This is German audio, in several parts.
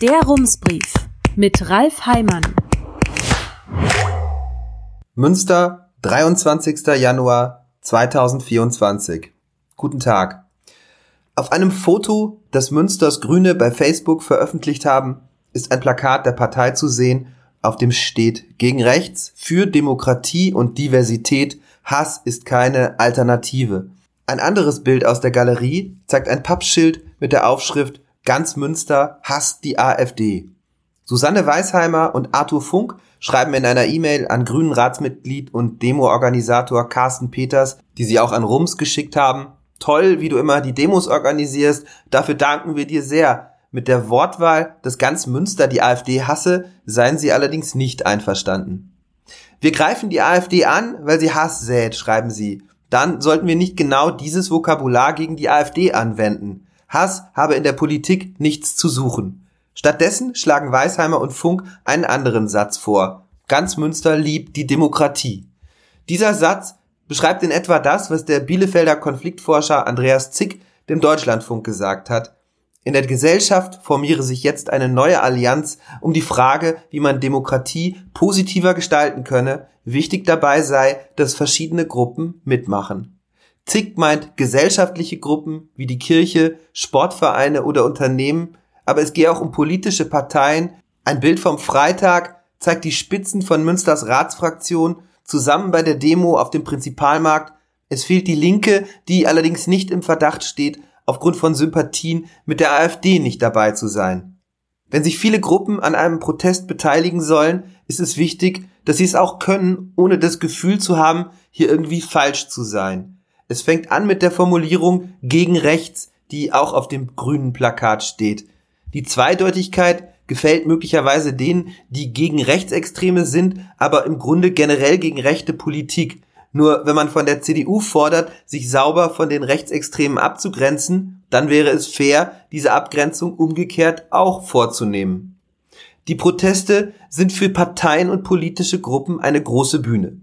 Der Rumsbrief mit Ralf Heimann. Münster, 23. Januar 2024. Guten Tag. Auf einem Foto, das Münsters Grüne bei Facebook veröffentlicht haben, ist ein Plakat der Partei zu sehen, auf dem steht gegen rechts, für Demokratie und Diversität, Hass ist keine Alternative. Ein anderes Bild aus der Galerie zeigt ein Pappschild mit der Aufschrift Ganz Münster hasst die AfD. Susanne Weisheimer und Arthur Funk schreiben in einer E-Mail an Grünen Ratsmitglied und Demo-Organisator Carsten Peters, die sie auch an Rums geschickt haben. Toll, wie du immer die Demos organisierst. Dafür danken wir dir sehr. Mit der Wortwahl, dass ganz Münster die AfD hasse, seien sie allerdings nicht einverstanden. Wir greifen die AfD an, weil sie Hass sät, schreiben sie. Dann sollten wir nicht genau dieses Vokabular gegen die AfD anwenden. Hass habe in der Politik nichts zu suchen. Stattdessen schlagen Weisheimer und Funk einen anderen Satz vor. Ganz Münster liebt die Demokratie. Dieser Satz beschreibt in etwa das, was der Bielefelder Konfliktforscher Andreas Zick dem Deutschlandfunk gesagt hat. In der Gesellschaft formiere sich jetzt eine neue Allianz um die Frage, wie man Demokratie positiver gestalten könne. Wichtig dabei sei, dass verschiedene Gruppen mitmachen. Zick meint gesellschaftliche Gruppen wie die Kirche, Sportvereine oder Unternehmen, aber es gehe auch um politische Parteien. Ein Bild vom Freitag zeigt die Spitzen von Münsters Ratsfraktion zusammen bei der Demo auf dem Prinzipalmarkt. Es fehlt die Linke, die allerdings nicht im Verdacht steht, aufgrund von Sympathien mit der AfD nicht dabei zu sein. Wenn sich viele Gruppen an einem Protest beteiligen sollen, ist es wichtig, dass sie es auch können, ohne das Gefühl zu haben, hier irgendwie falsch zu sein. Es fängt an mit der Formulierung gegen rechts, die auch auf dem grünen Plakat steht. Die Zweideutigkeit gefällt möglicherweise denen, die gegen Rechtsextreme sind, aber im Grunde generell gegen rechte Politik. Nur wenn man von der CDU fordert, sich sauber von den Rechtsextremen abzugrenzen, dann wäre es fair, diese Abgrenzung umgekehrt auch vorzunehmen. Die Proteste sind für Parteien und politische Gruppen eine große Bühne.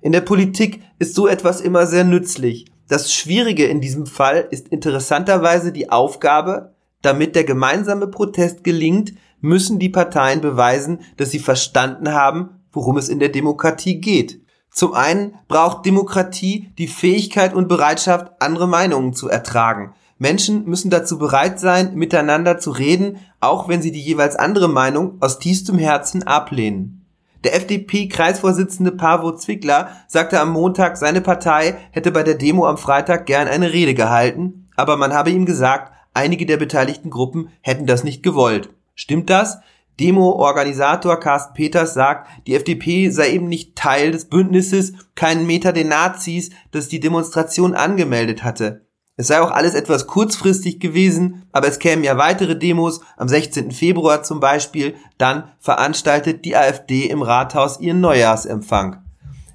In der Politik ist so etwas immer sehr nützlich. Das Schwierige in diesem Fall ist interessanterweise die Aufgabe, damit der gemeinsame Protest gelingt, müssen die Parteien beweisen, dass sie verstanden haben, worum es in der Demokratie geht. Zum einen braucht Demokratie die Fähigkeit und Bereitschaft, andere Meinungen zu ertragen. Menschen müssen dazu bereit sein, miteinander zu reden, auch wenn sie die jeweils andere Meinung aus tiefstem Herzen ablehnen. Der FDP-Kreisvorsitzende Pavo Zwickler sagte am Montag, seine Partei hätte bei der Demo am Freitag gern eine Rede gehalten, aber man habe ihm gesagt, einige der beteiligten Gruppen hätten das nicht gewollt. Stimmt das? Demo-Organisator Carsten Peters sagt, die FDP sei eben nicht Teil des Bündnisses, keinen Meter den Nazis, das die Demonstration angemeldet hatte. Es sei auch alles etwas kurzfristig gewesen, aber es kämen ja weitere Demos, am 16. Februar zum Beispiel, dann veranstaltet die AfD im Rathaus ihren Neujahrsempfang.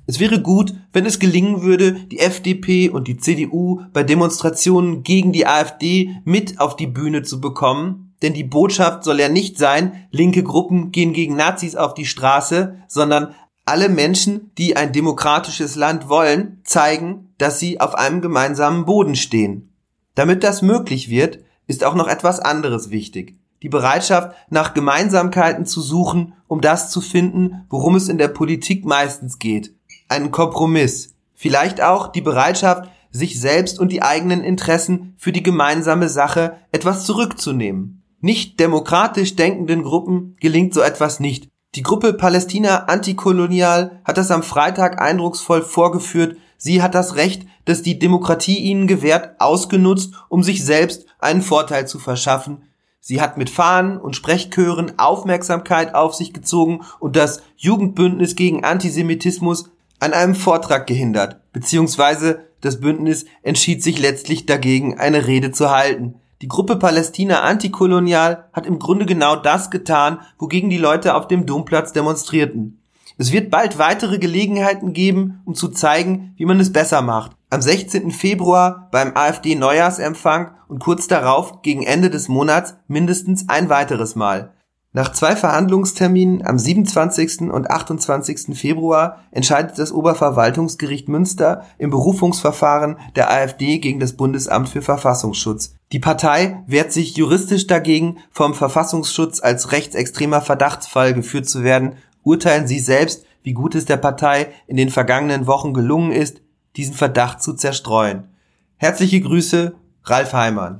Es wäre gut, wenn es gelingen würde, die FDP und die CDU bei Demonstrationen gegen die AfD mit auf die Bühne zu bekommen, denn die Botschaft soll ja nicht sein, linke Gruppen gehen gegen Nazis auf die Straße, sondern alle Menschen, die ein demokratisches Land wollen, zeigen, dass sie auf einem gemeinsamen Boden stehen. Damit das möglich wird, ist auch noch etwas anderes wichtig. Die Bereitschaft, nach Gemeinsamkeiten zu suchen, um das zu finden, worum es in der Politik meistens geht. Einen Kompromiss. Vielleicht auch die Bereitschaft, sich selbst und die eigenen Interessen für die gemeinsame Sache etwas zurückzunehmen. Nicht demokratisch denkenden Gruppen gelingt so etwas nicht. Die Gruppe Palästina Antikolonial hat das am Freitag eindrucksvoll vorgeführt. Sie hat das Recht, das die Demokratie ihnen gewährt, ausgenutzt, um sich selbst einen Vorteil zu verschaffen. Sie hat mit Fahnen und Sprechchören Aufmerksamkeit auf sich gezogen und das Jugendbündnis gegen Antisemitismus an einem Vortrag gehindert, beziehungsweise das Bündnis entschied sich letztlich dagegen, eine Rede zu halten. Die Gruppe Palästina Antikolonial hat im Grunde genau das getan, wogegen die Leute auf dem Domplatz demonstrierten. Es wird bald weitere Gelegenheiten geben, um zu zeigen, wie man es besser macht. Am 16. Februar beim AfD Neujahrsempfang und kurz darauf gegen Ende des Monats mindestens ein weiteres Mal. Nach zwei Verhandlungsterminen am 27. und 28. Februar entscheidet das Oberverwaltungsgericht Münster im Berufungsverfahren der AfD gegen das Bundesamt für Verfassungsschutz. Die Partei wehrt sich juristisch dagegen, vom Verfassungsschutz als rechtsextremer Verdachtsfall geführt zu werden. Urteilen Sie selbst, wie gut es der Partei in den vergangenen Wochen gelungen ist, diesen Verdacht zu zerstreuen. Herzliche Grüße, Ralf Heimann.